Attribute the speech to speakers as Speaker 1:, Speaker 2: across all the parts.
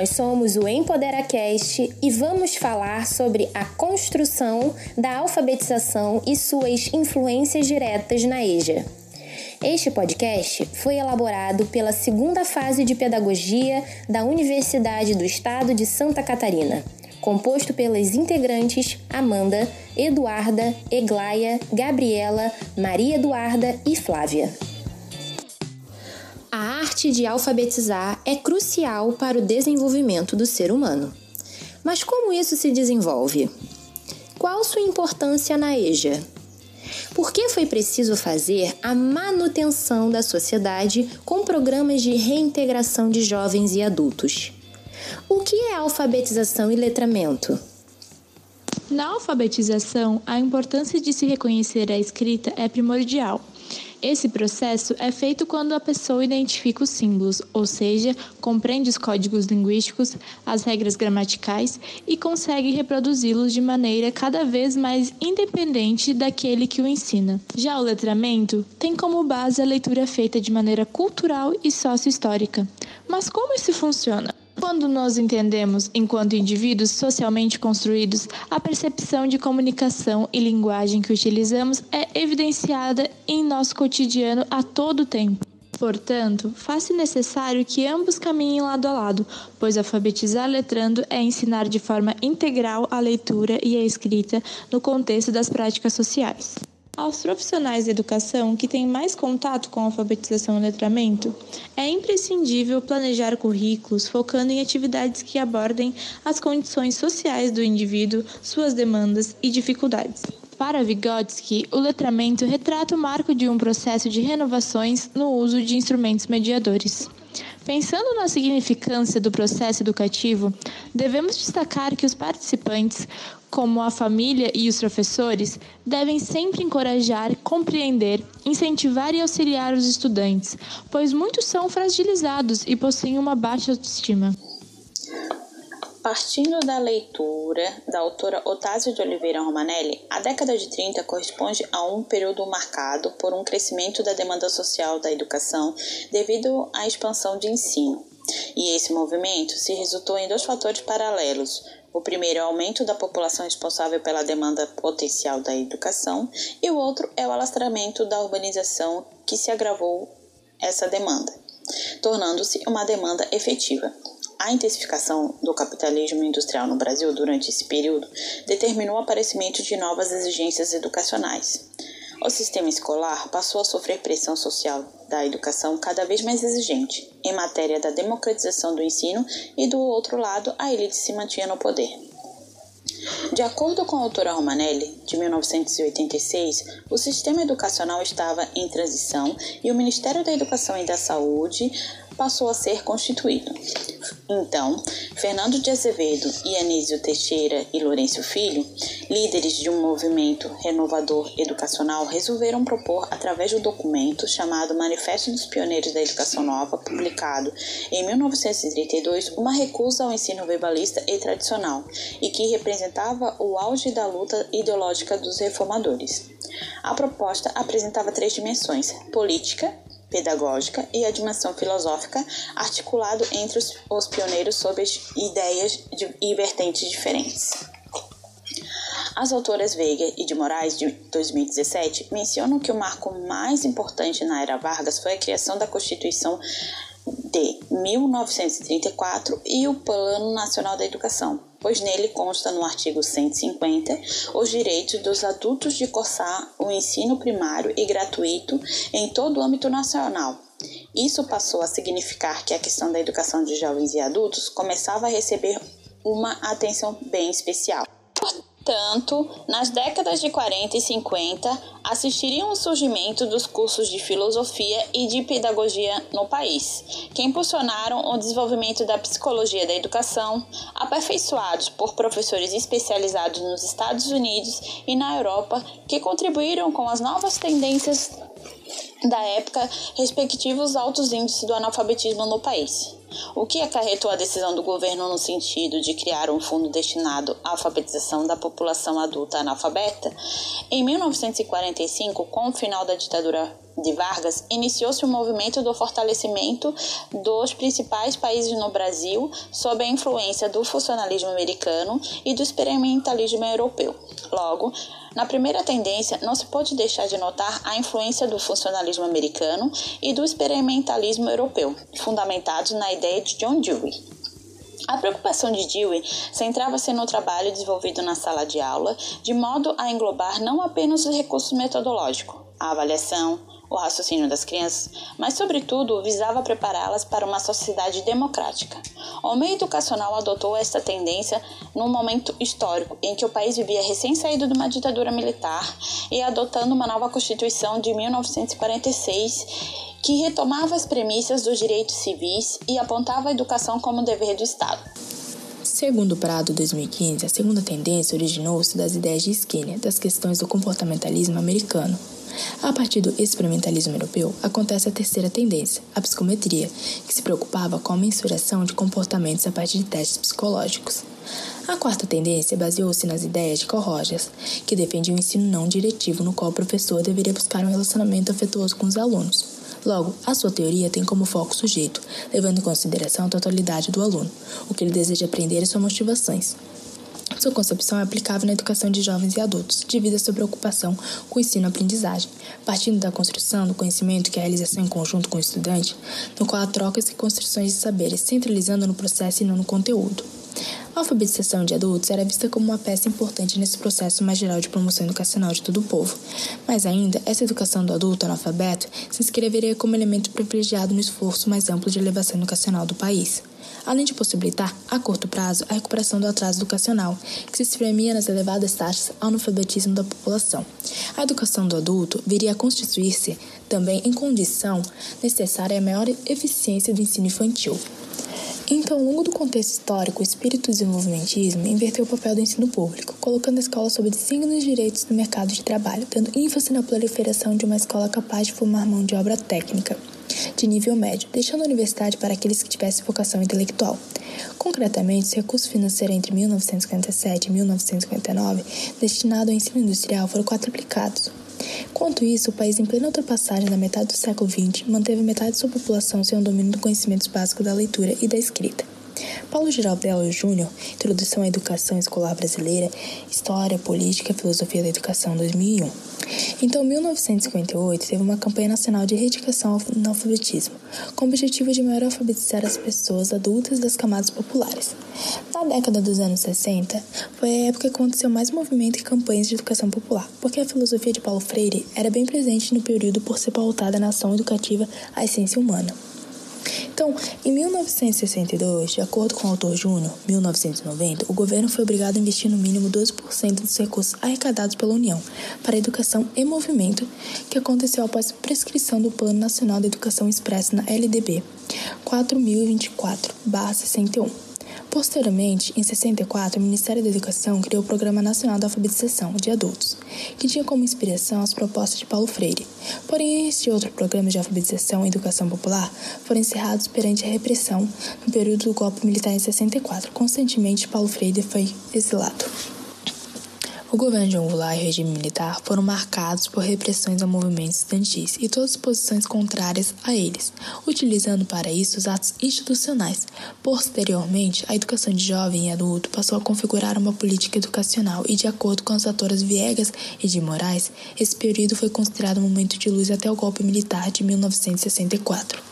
Speaker 1: Nós somos o EmpoderaCast e vamos falar sobre a construção da alfabetização e suas influências diretas na EJA. Este podcast foi elaborado pela segunda fase de pedagogia da Universidade do Estado de Santa Catarina, composto pelas integrantes Amanda, Eduarda, Eglaia, Gabriela, Maria Eduarda e Flávia. Arte de alfabetizar é crucial para o desenvolvimento do ser humano. Mas como isso se desenvolve? Qual sua importância na EJA? Por que foi preciso fazer a manutenção da sociedade com programas de reintegração de jovens e adultos? O que é alfabetização e letramento?
Speaker 2: Na alfabetização, a importância de se reconhecer a escrita é primordial. Esse processo é feito quando a pessoa identifica os símbolos, ou seja, compreende os códigos linguísticos, as regras gramaticais e consegue reproduzi-los de maneira cada vez mais independente daquele que o ensina. Já o letramento tem como base a leitura feita de maneira cultural e sócio-histórica. Mas como isso funciona? Quando nós entendemos, enquanto indivíduos socialmente construídos, a percepção de comunicação e linguagem que utilizamos é evidenciada em nosso cotidiano a todo tempo. Portanto, faz-se necessário que ambos caminhem lado a lado, pois alfabetizar letrando é ensinar de forma integral a leitura e a escrita no contexto das práticas sociais. Aos profissionais da educação que têm mais contato com alfabetização e letramento, é imprescindível planejar currículos focando em atividades que abordem as condições sociais do indivíduo, suas demandas e dificuldades. Para Vygotsky, o letramento retrata o marco de um processo de renovações no uso de instrumentos mediadores. Pensando na significância do processo educativo, devemos destacar que os participantes, como a família e os professores, devem sempre encorajar, compreender, incentivar e auxiliar os estudantes, pois muitos são fragilizados e possuem uma baixa autoestima.
Speaker 3: Partindo da leitura da autora Otásio de Oliveira Romanelli, a década de 30 corresponde a um período marcado por um crescimento da demanda social da educação devido à expansão de ensino. E esse movimento se resultou em dois fatores paralelos. O primeiro é o aumento da população responsável pela demanda potencial da educação, e o outro é o alastramento da urbanização que se agravou essa demanda, tornando-se uma demanda efetiva. A intensificação do capitalismo industrial no Brasil durante esse período determinou o aparecimento de novas exigências educacionais. O sistema escolar passou a sofrer pressão social da educação cada vez mais exigente em matéria da democratização do ensino e, do outro lado, a elite se mantinha no poder. De acordo com a autora Romanelli, de 1986, o sistema educacional estava em transição e o Ministério da Educação e da Saúde passou a ser constituído. Então, Fernando de Azevedo e Anísio Teixeira e Lourenço Filho, líderes de um movimento renovador educacional, resolveram propor, através do documento chamado Manifesto dos Pioneiros da Educação Nova, publicado em 1932, uma recusa ao ensino verbalista e tradicional, e que representava o auge da luta ideológica dos reformadores. A proposta apresentava três dimensões: política, pedagógica e a dimensão filosófica, articulado entre os, os pioneiros sob ideias de, e vertentes diferentes. As autoras Veiga e de Moraes, de 2017, mencionam que o marco mais importante na era Vargas foi a criação da Constituição de 1934 e o Plano Nacional da Educação, pois nele consta no artigo 150 os direitos dos adultos de cursar o ensino primário e gratuito em todo o âmbito nacional. Isso passou a significar que a questão da educação de jovens e adultos começava a receber uma atenção bem especial. Portanto, nas décadas de 40 e 50, assistiriam ao surgimento dos cursos de filosofia e de pedagogia no país, que impulsionaram o desenvolvimento da psicologia da educação, aperfeiçoados por professores especializados nos Estados Unidos e na Europa, que contribuíram com as novas tendências da época, respectivos altos índices do analfabetismo no país. O que acarretou a decisão do governo no sentido de criar um fundo destinado à alfabetização da população adulta analfabeta? Em 1945, com o final da ditadura de Vargas, iniciou-se o um movimento do fortalecimento dos principais países no Brasil sob a influência do funcionalismo americano e do experimentalismo europeu. Logo, na primeira tendência, não se pode deixar de notar a influência do funcionalismo americano e do experimentalismo europeu, fundamentados na ideia de John Dewey. A preocupação de Dewey centrava-se no trabalho desenvolvido na sala de aula, de modo a englobar não apenas os recursos metodológicos, a avaliação, o raciocínio das crianças, mas, sobretudo, visava prepará-las para uma sociedade democrática. O meio educacional adotou esta tendência num momento histórico em que o país vivia recém-saído de uma ditadura militar e adotando uma nova Constituição de 1946 que retomava as premissas dos direitos civis e apontava a educação como dever do Estado.
Speaker 4: Segundo Prado 2015, a segunda tendência originou-se das ideias de Skinner das questões do comportamentalismo americano, a partir do experimentalismo europeu, acontece a terceira tendência, a psicometria, que se preocupava com a mensuração de comportamentos a partir de testes psicológicos. A quarta tendência baseou-se nas ideias de Carl Rogers, que defendia um ensino não diretivo no qual o professor deveria buscar um relacionamento afetuoso com os alunos. Logo, a sua teoria tem como foco o sujeito, levando em consideração a totalidade do aluno, o que ele deseja aprender e suas motivações. Sua concepção é aplicável na educação de jovens e adultos, devido à sua preocupação com o ensino-aprendizagem, partindo da construção do conhecimento que é a realização em conjunto com o estudante, no qual há trocas e construções de saberes, centralizando no processo e não no conteúdo. A alfabetização de adultos era vista como uma peça importante nesse processo mais geral de promoção educacional de todo o povo. Mas ainda, essa educação do adulto analfabeto se inscreveria como elemento privilegiado no esforço mais amplo de elevação educacional do país além de possibilitar, a curto prazo, a recuperação do atraso educacional, que se espremia nas elevadas taxas analfabetismo da população. A educação do adulto viria a constituir-se também em condição necessária à maior eficiência do ensino infantil. Então, ao longo do contexto histórico, o espírito desenvolvimentismo inverteu o papel do ensino público, colocando a escola sob desígnios direitos do mercado de trabalho, dando ênfase na proliferação de uma escola capaz de formar mão de obra técnica de nível médio, deixando a universidade para aqueles que tivessem vocação intelectual. Concretamente, os recursos financeiros entre 1957 e 1959 destinados ao ensino industrial foram quadruplicados. Quanto isso, o país, em plena ultrapassagem da metade do século XX, manteve metade de sua população sem o domínio do conhecimentos básicos da leitura e da escrita. Paulo Giraldello Júnior, Introdução à Educação Escolar Brasileira, História, Política e Filosofia da Educação, 2001. Então, em 1958, teve uma campanha nacional de erradicação ao analfabetismo, com o objetivo de melhor alfabetizar as pessoas adultas das camadas populares. Na década dos anos 60, foi a época que aconteceu mais movimento e campanhas de educação popular, porque a filosofia de Paulo Freire era bem presente no período por ser pautada na ação educativa à essência humana. Então, em 1962, de acordo com o autor Júnior, 1990, o governo foi obrigado a investir no mínimo 12% dos recursos arrecadados pela União para a educação e movimento, que aconteceu após a prescrição do Plano Nacional de Educação expresso na LDB 4024-61. Posteriormente, em 64, o Ministério da Educação criou o Programa Nacional da Alfabetização de Adultos, que tinha como inspiração as propostas de Paulo Freire. Porém, este outro programa de alfabetização e educação popular foram encerrados perante a repressão no período do golpe militar em 64. Constantemente, Paulo Freire foi exilado. O governo de Angola e o regime militar foram marcados por repressões a movimentos estudantis e todas as posições contrárias a eles, utilizando para isso os atos institucionais. Posteriormente, a educação de jovem e adulto passou a configurar uma política educacional e, de acordo com as autoras Viegas e de Moraes, esse período foi considerado um momento de luz até o golpe militar de 1964.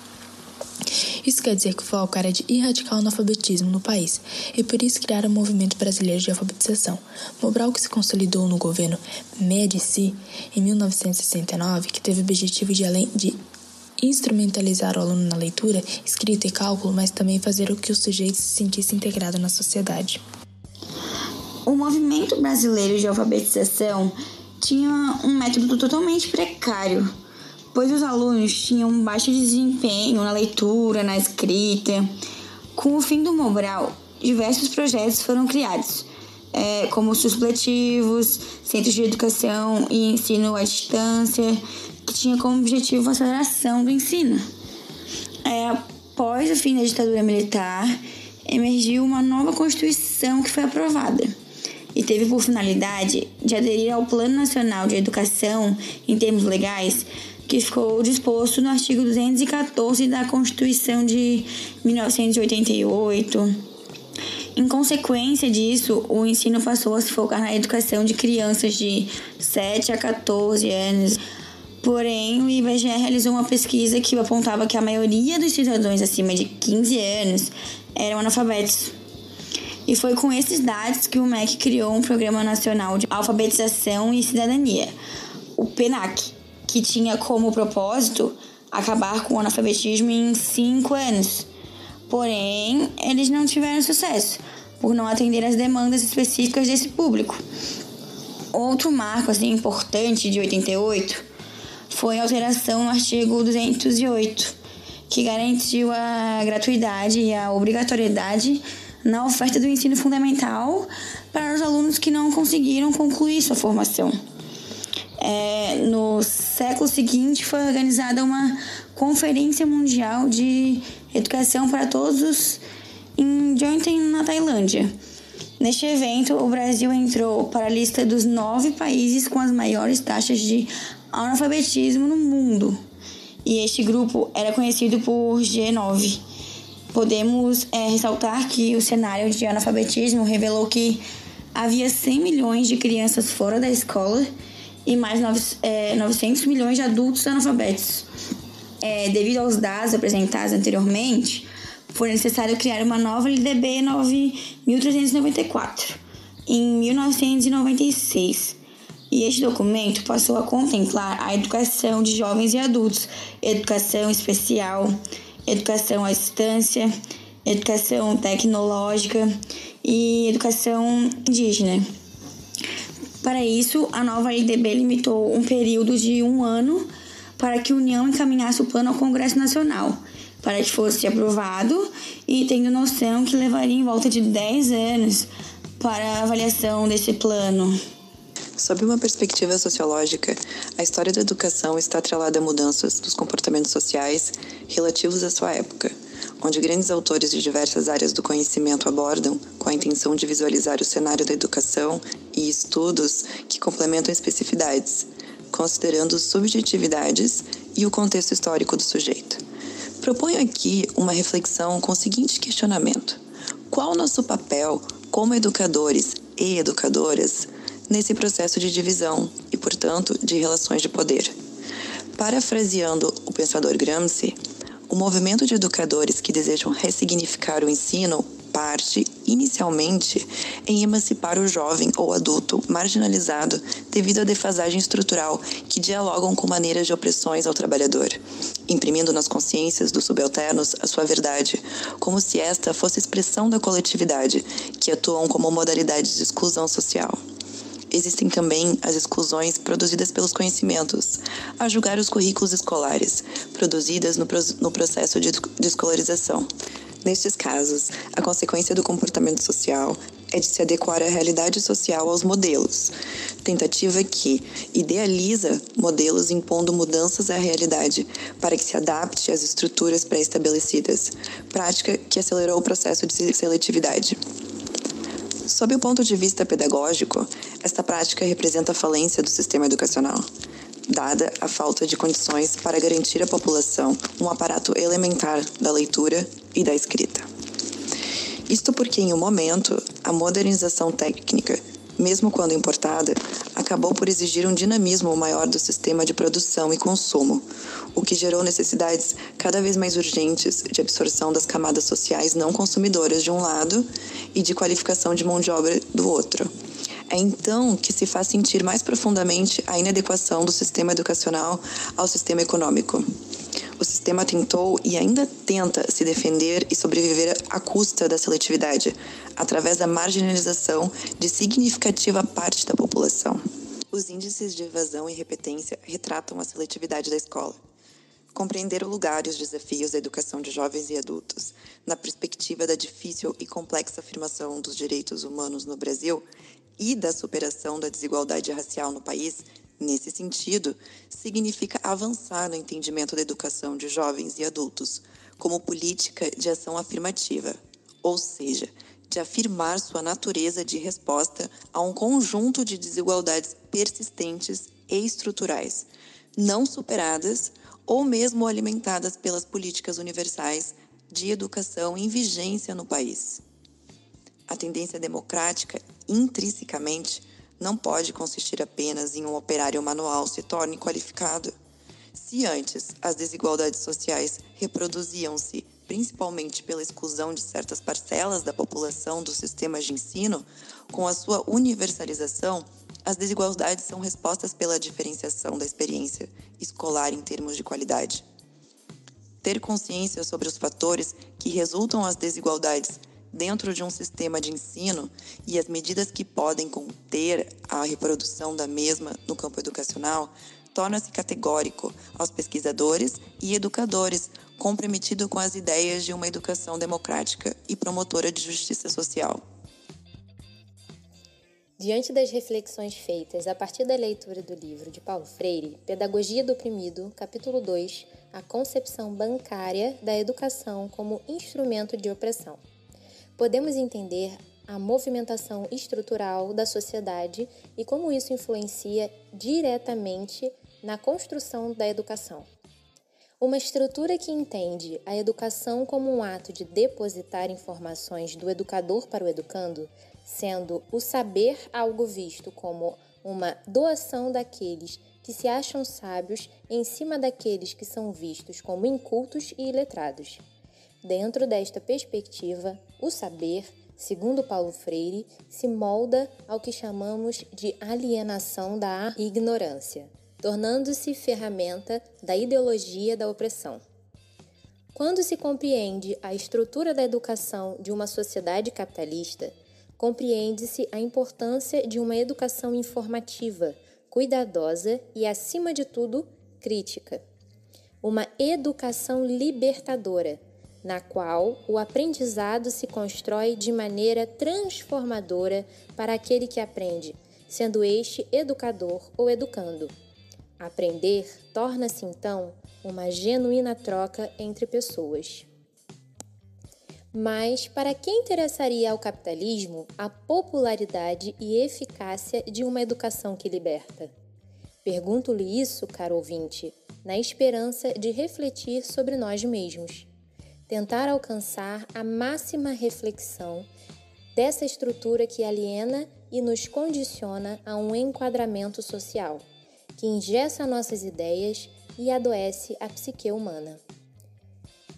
Speaker 4: Isso quer dizer que o foco era de erradicar o analfabetismo no país e por isso criar o movimento brasileiro de alfabetização. Mobral que se consolidou no governo Médici em 1969, que teve o objetivo de além de instrumentalizar o aluno na leitura, escrita e cálculo, mas também fazer o que o sujeito se sentisse integrado na sociedade.
Speaker 5: O movimento brasileiro de alfabetização tinha um método totalmente precário pois os alunos tinham baixo desempenho na leitura, na escrita. Com o fim do Mobral, diversos projetos foram criados, é, como supletivos, centros de educação e ensino à distância, que tinha como objetivo a aceleração do ensino. É, após o fim da ditadura militar, emergiu uma nova Constituição que foi aprovada e teve por finalidade de aderir ao Plano Nacional de Educação em termos legais, que ficou disposto no artigo 214 da Constituição de 1988. Em consequência disso, o ensino passou a se focar na educação de crianças de 7 a 14 anos. Porém, o IBGE realizou uma pesquisa que apontava que a maioria dos cidadãos acima de 15 anos eram analfabetos. E foi com esses dados que o MEC criou um Programa Nacional de Alfabetização e Cidadania, o PENAC, que tinha como propósito acabar com o analfabetismo em cinco anos. Porém, eles não tiveram sucesso, por não atender às demandas específicas desse público. Outro marco assim, importante de 88 foi a alteração no artigo 208, que garantiu a gratuidade e a obrigatoriedade na oferta do ensino fundamental para os alunos que não conseguiram concluir sua formação. É, no século seguinte foi organizada uma Conferência Mundial de Educação para Todos em Jointen, na Tailândia. Neste evento, o Brasil entrou para a lista dos nove países com as maiores taxas de analfabetismo no mundo. E este grupo era conhecido por G9. Podemos é, ressaltar que o cenário de analfabetismo revelou que havia 100 milhões de crianças fora da escola e mais 9, é, 900 milhões de adultos analfabetos. É, devido aos dados apresentados anteriormente, foi necessário criar uma nova LDB 9394 em 1996. E este documento passou a contemplar a educação de jovens e adultos, educação especial, educação à distância, educação tecnológica e educação indígena. Para isso, a nova LDB limitou um período de um ano para que a União encaminhasse o plano ao Congresso Nacional, para que fosse aprovado e tendo noção que levaria em volta de 10 anos para a avaliação desse plano.
Speaker 6: Sob uma perspectiva sociológica, a história da educação está atrelada a mudanças dos comportamentos sociais relativos à sua época, onde grandes autores de diversas áreas do conhecimento abordam, com a intenção de visualizar o cenário da educação e estudos que complementam especificidades, considerando subjetividades e o contexto histórico do sujeito. Proponho aqui uma reflexão com o seguinte questionamento: qual o nosso papel como educadores e educadoras nesse processo de divisão e, portanto, de relações de poder? Parafraseando o pensador Gramsci, o movimento de educadores que desejam ressignificar o ensino parte, inicialmente, em emancipar o jovem ou adulto marginalizado devido à defasagem estrutural que dialogam com maneiras de opressões ao trabalhador, imprimindo nas consciências dos subalternos a sua verdade, como se esta fosse expressão da coletividade, que atuam como modalidades de exclusão social. Existem também as exclusões produzidas pelos conhecimentos, a julgar os currículos escolares, produzidas no, no processo de, de escolarização. Nestes casos, a consequência do comportamento social é de se adequar à realidade social aos modelos, tentativa que idealiza modelos impondo mudanças à realidade para que se adapte às estruturas pré-estabelecidas, prática que acelerou o processo de seletividade. Sob o ponto de vista pedagógico, esta prática representa a falência do sistema educacional, dada a falta de condições para garantir à população um aparato elementar da leitura e da escrita. Isto porque, em um momento, a modernização técnica, mesmo quando importada, acabou por exigir um dinamismo maior do sistema de produção e consumo, o que gerou necessidades cada vez mais urgentes de absorção das camadas sociais não consumidoras de um lado e de qualificação de mão de obra do outro. É então que se faz sentir mais profundamente a inadequação do sistema educacional ao sistema econômico. O sistema tentou e ainda tenta se defender e sobreviver à custa da seletividade, através da marginalização de significativa parte da população. Os índices de evasão e repetência retratam a seletividade da escola. Compreender o lugar e os desafios da educação de jovens e adultos, na perspectiva da difícil e complexa afirmação dos direitos humanos no Brasil e da superação da desigualdade racial no país, Nesse sentido, significa avançar no entendimento da educação de jovens e adultos como política de ação afirmativa, ou seja, de afirmar sua natureza de resposta a um conjunto de desigualdades persistentes e estruturais, não superadas ou mesmo alimentadas pelas políticas universais de educação em vigência no país. A tendência democrática, intrinsecamente, não pode consistir apenas em um operário manual se torne qualificado. Se antes as desigualdades sociais reproduziam-se principalmente pela exclusão de certas parcelas da população dos sistemas de ensino, com a sua universalização, as desigualdades são respostas pela diferenciação da experiência escolar em termos de qualidade. Ter consciência sobre os fatores que resultam as desigualdades dentro de um sistema de ensino e as medidas que podem conter a reprodução da mesma no campo educacional torna-se categórico aos pesquisadores e educadores comprometido com as ideias de uma educação democrática e promotora de justiça social.
Speaker 1: Diante das reflexões feitas a partir da leitura do livro de Paulo Freire, Pedagogia do Oprimido, capítulo 2, A concepção bancária da educação como instrumento de opressão, podemos entender a movimentação estrutural da sociedade e como isso influencia diretamente na construção da educação. Uma estrutura que entende a educação como um ato de depositar informações do educador para o educando, sendo o saber algo visto como uma doação daqueles que se acham sábios em cima daqueles que são vistos como incultos e iletrados. Dentro desta perspectiva, o saber, segundo Paulo Freire, se molda ao que chamamos de alienação da ignorância tornando-se ferramenta da ideologia da opressão. Quando se compreende a estrutura da educação de uma sociedade capitalista, compreende-se a importância de uma educação informativa, cuidadosa e, acima de tudo, crítica. Uma educação libertadora, na qual o aprendizado se constrói de maneira transformadora para aquele que aprende, sendo este educador ou educando. Aprender torna-se então uma genuína troca entre pessoas. Mas para quem interessaria ao capitalismo a popularidade e eficácia de uma educação que liberta? Pergunto-lhe isso, caro ouvinte, na esperança de refletir sobre nós mesmos, tentar alcançar a máxima reflexão dessa estrutura que aliena e nos condiciona a um enquadramento social que ingessa nossas ideias e adoece a psique humana.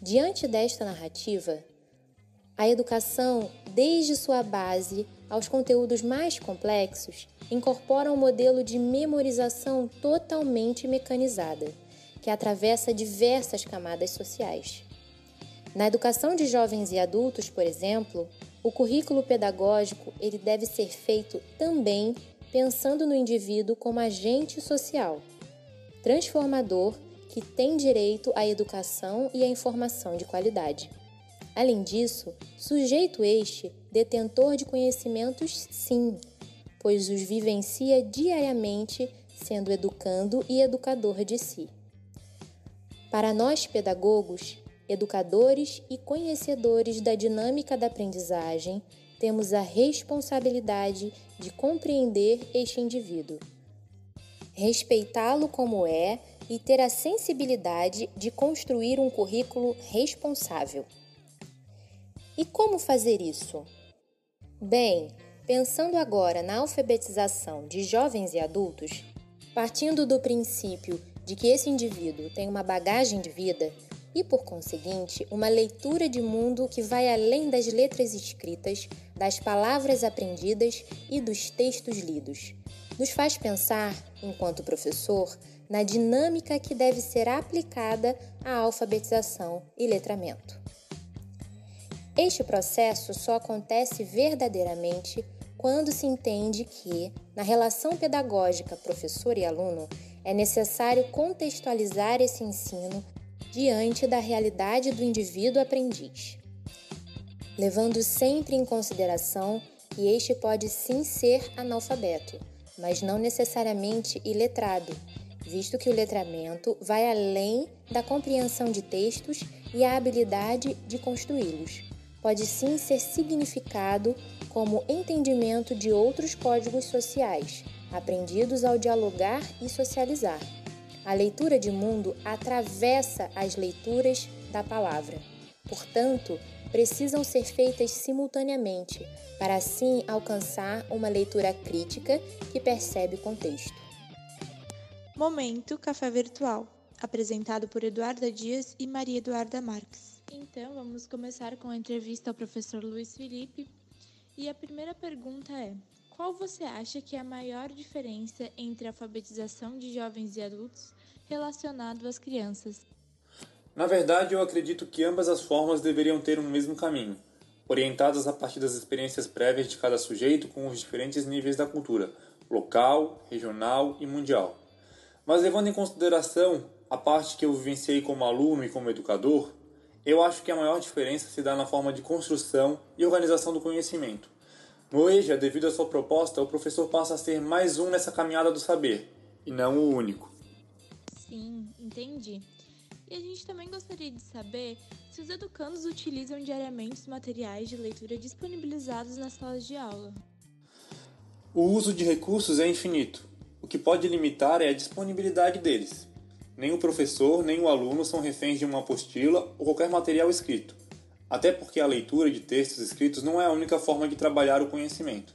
Speaker 1: Diante desta narrativa, a educação, desde sua base aos conteúdos mais complexos, incorpora um modelo de memorização totalmente mecanizada, que atravessa diversas camadas sociais. Na educação de jovens e adultos, por exemplo, o currículo pedagógico ele deve ser feito também pensando no indivíduo como agente social, transformador que tem direito à educação e à informação de qualidade. Além disso, sujeito este detentor de conhecimentos, sim, pois os vivencia diariamente, sendo educando e educador de si. Para nós pedagogos, educadores e conhecedores da dinâmica da aprendizagem, temos a responsabilidade de compreender este indivíduo, respeitá-lo como é e ter a sensibilidade de construir um currículo responsável. E como fazer isso? Bem, pensando agora na alfabetização de jovens e adultos, partindo do princípio de que esse indivíduo tem uma bagagem de vida, e, por conseguinte, uma leitura de mundo que vai além das letras escritas, das palavras aprendidas e dos textos lidos. Nos faz pensar, enquanto professor, na dinâmica que deve ser aplicada à alfabetização e letramento. Este processo só acontece verdadeiramente quando se entende que, na relação pedagógica professor e aluno, é necessário contextualizar esse ensino diante da realidade do indivíduo aprendiz, levando sempre em consideração que este pode sim ser analfabeto, mas não necessariamente iletrado, visto que o letramento vai além da compreensão de textos e a habilidade de construí-los. Pode sim ser significado como entendimento de outros códigos sociais, aprendidos ao dialogar e socializar. A leitura de mundo atravessa as leituras da palavra. Portanto, precisam ser feitas simultaneamente, para assim alcançar uma leitura crítica que percebe o contexto.
Speaker 2: Momento Café Virtual, apresentado por Eduarda Dias e Maria Eduarda Marques. Então, vamos começar com a entrevista ao professor Luiz Felipe. E a primeira pergunta é: qual você acha que é a maior diferença entre a alfabetização de jovens e adultos relacionado às crianças?
Speaker 7: Na verdade, eu acredito que ambas as formas deveriam ter um mesmo caminho, orientadas a partir das experiências prévias de cada sujeito com os diferentes níveis da cultura, local, regional e mundial. Mas levando em consideração a parte que eu vivenciei como aluno e como educador, eu acho que a maior diferença se dá na forma de construção e organização do conhecimento. No EJA, devido à sua proposta, o professor passa a ser mais um nessa caminhada do saber, e não o único.
Speaker 2: Entendi. E a gente também gostaria de saber se os educandos utilizam diariamente os materiais de leitura disponibilizados nas salas de aula.
Speaker 7: O uso de recursos é infinito. O que pode limitar é a disponibilidade deles. Nem o professor nem o aluno são reféns de uma apostila ou qualquer material escrito, até porque a leitura de textos escritos não é a única forma de trabalhar o conhecimento.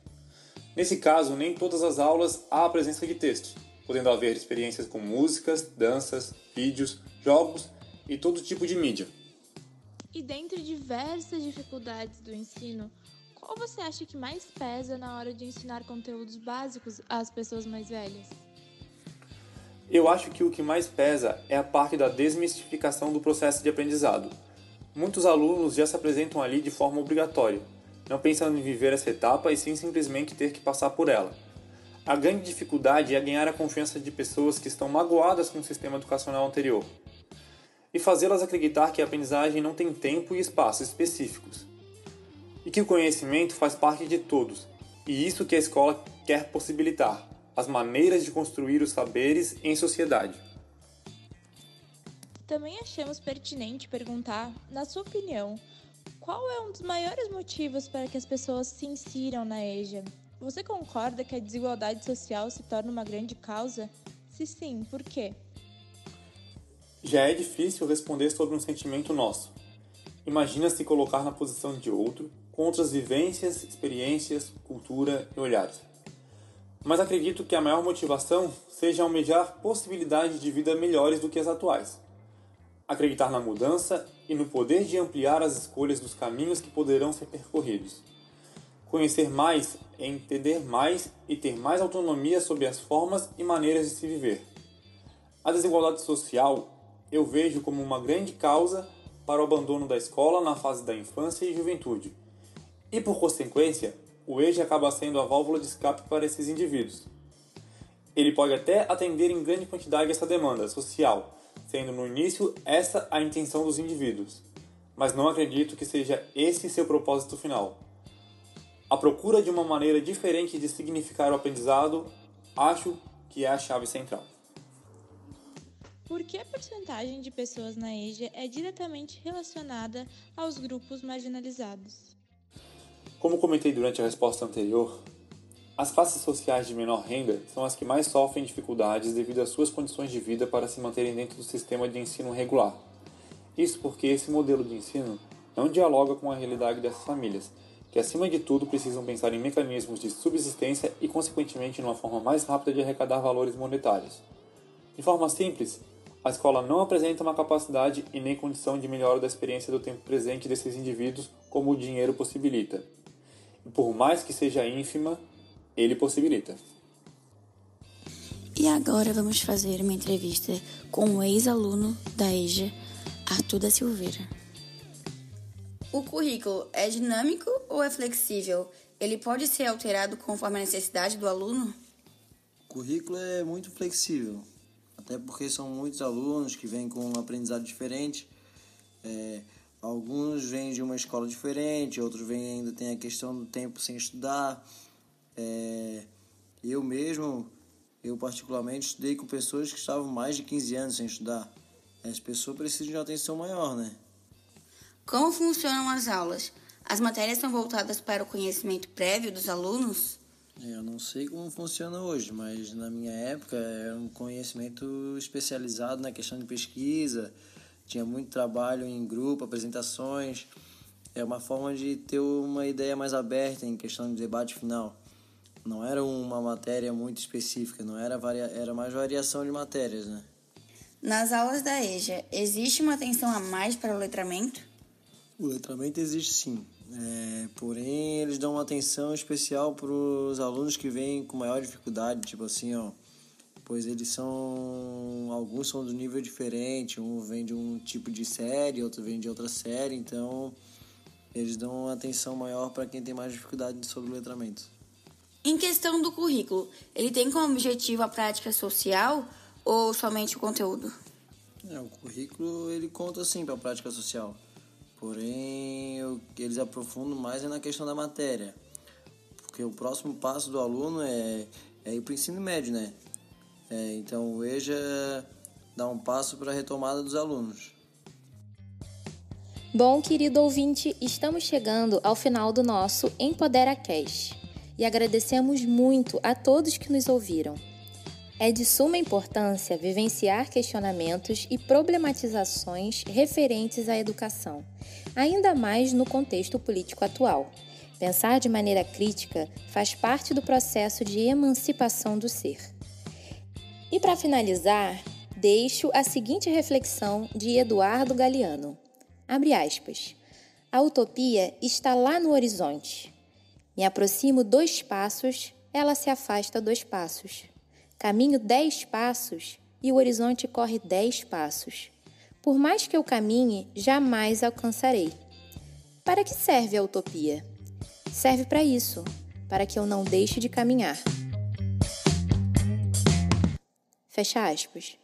Speaker 7: Nesse caso, nem todas as aulas há a presença de textos, podendo haver experiências com músicas, danças, vídeos, jogos e todo tipo de mídia.
Speaker 2: E dentre diversas dificuldades do ensino, qual você acha que mais pesa na hora de ensinar conteúdos básicos às pessoas mais velhas?
Speaker 7: Eu acho que o que mais pesa é a parte da desmistificação do processo de aprendizado. Muitos alunos já se apresentam ali de forma obrigatória, não pensando em viver essa etapa e sim simplesmente ter que passar por ela. A grande dificuldade é ganhar a confiança de pessoas que estão magoadas com o sistema educacional anterior e fazê-las acreditar que a aprendizagem não tem tempo e espaço específicos e que o conhecimento faz parte de todos, e isso que a escola quer possibilitar as maneiras de construir os saberes em sociedade.
Speaker 2: Também achamos pertinente perguntar, na sua opinião, qual é um dos maiores motivos para que as pessoas se insiram na EJA você concorda que a desigualdade social se torna uma grande causa? Se sim, por quê?
Speaker 7: Já é difícil responder sobre um sentimento nosso. Imagina se colocar na posição de outro, com outras vivências, experiências, cultura e olhares. Mas acredito que a maior motivação seja almejar possibilidades de vida melhores do que as atuais. Acreditar na mudança e no poder de ampliar as escolhas dos caminhos que poderão ser percorridos. Conhecer mais entender mais e ter mais autonomia sobre as formas e maneiras de se viver. A desigualdade social eu vejo como uma grande causa para o abandono da escola na fase da infância e juventude. E por consequência, o EJA acaba sendo a válvula de escape para esses indivíduos. Ele pode até atender em grande quantidade essa demanda social, sendo no início essa a intenção dos indivíduos, mas não acredito que seja esse seu propósito final. A procura de uma maneira diferente de significar o aprendizado, acho que é a chave central.
Speaker 2: Por que a porcentagem de pessoas na EJA é diretamente relacionada aos grupos marginalizados?
Speaker 7: Como comentei durante a resposta anterior, as classes sociais de menor renda são as que mais sofrem dificuldades devido às suas condições de vida para se manterem dentro do sistema de ensino regular. Isso porque esse modelo de ensino não dialoga com a realidade dessas famílias que acima de tudo precisam pensar em mecanismos de subsistência e, consequentemente, numa forma mais rápida de arrecadar valores monetários. De forma simples, a escola não apresenta uma capacidade e nem condição de melhora da experiência do tempo presente desses indivíduos como o dinheiro possibilita. E por mais que seja ínfima, ele possibilita.
Speaker 5: E agora vamos fazer uma entrevista com o ex-aluno da EJA, Arthur da Silveira. O currículo é dinâmico ou é flexível? Ele pode ser alterado conforme a necessidade do aluno?
Speaker 8: O currículo é muito flexível, até porque são muitos alunos que vêm com um aprendizado diferente. É, alguns vêm de uma escola diferente, outros vêm ainda tem a questão do tempo sem estudar. É, Eu mesmo, eu particularmente estudei com pessoas que estavam mais de 15 anos sem estudar. As pessoas precisam de uma atenção maior, né?
Speaker 5: Como funcionam as aulas? As matérias são voltadas para o conhecimento prévio dos alunos?
Speaker 8: Eu não sei como funciona hoje, mas na minha época era um conhecimento especializado na questão de pesquisa, tinha muito trabalho em grupo, apresentações. É uma forma de ter uma ideia mais aberta em questão de debate final. Não era uma matéria muito específica, não era varia... era mais variação de matérias, né?
Speaker 5: Nas aulas da EJA, existe uma atenção a mais para o letramento?
Speaker 8: O letramento existe sim, é, porém eles dão uma atenção especial para os alunos que vêm com maior dificuldade, tipo assim, ó, pois eles são, alguns são do nível diferente, um vem de um tipo de série, outro vem de outra série, então eles dão uma atenção maior para quem tem mais dificuldade sobre o letramento.
Speaker 5: Em questão do currículo, ele tem como objetivo a prática social ou somente o conteúdo?
Speaker 8: É, o currículo ele conta sim para a prática social. Porém, eu, eles aprofundam mais é na questão da matéria. Porque o próximo passo do aluno é, é ir para o ensino médio, né? É, então, o EJA dá um passo para a retomada dos alunos.
Speaker 1: Bom, querido ouvinte, estamos chegando ao final do nosso EmpoderaCast e agradecemos muito a todos que nos ouviram. É de suma importância vivenciar questionamentos e problematizações referentes à educação, ainda mais no contexto político atual. Pensar de maneira crítica faz parte do processo de emancipação do ser. E para finalizar, deixo a seguinte reflexão de Eduardo Galeano. Abre aspas. A utopia está lá no horizonte. Me aproximo dois passos, ela se afasta dois passos. Caminho dez passos e o horizonte corre dez passos. Por mais que eu caminhe, jamais alcançarei. Para que serve a utopia? Serve para isso, para que eu não deixe de caminhar. Fecha aspas.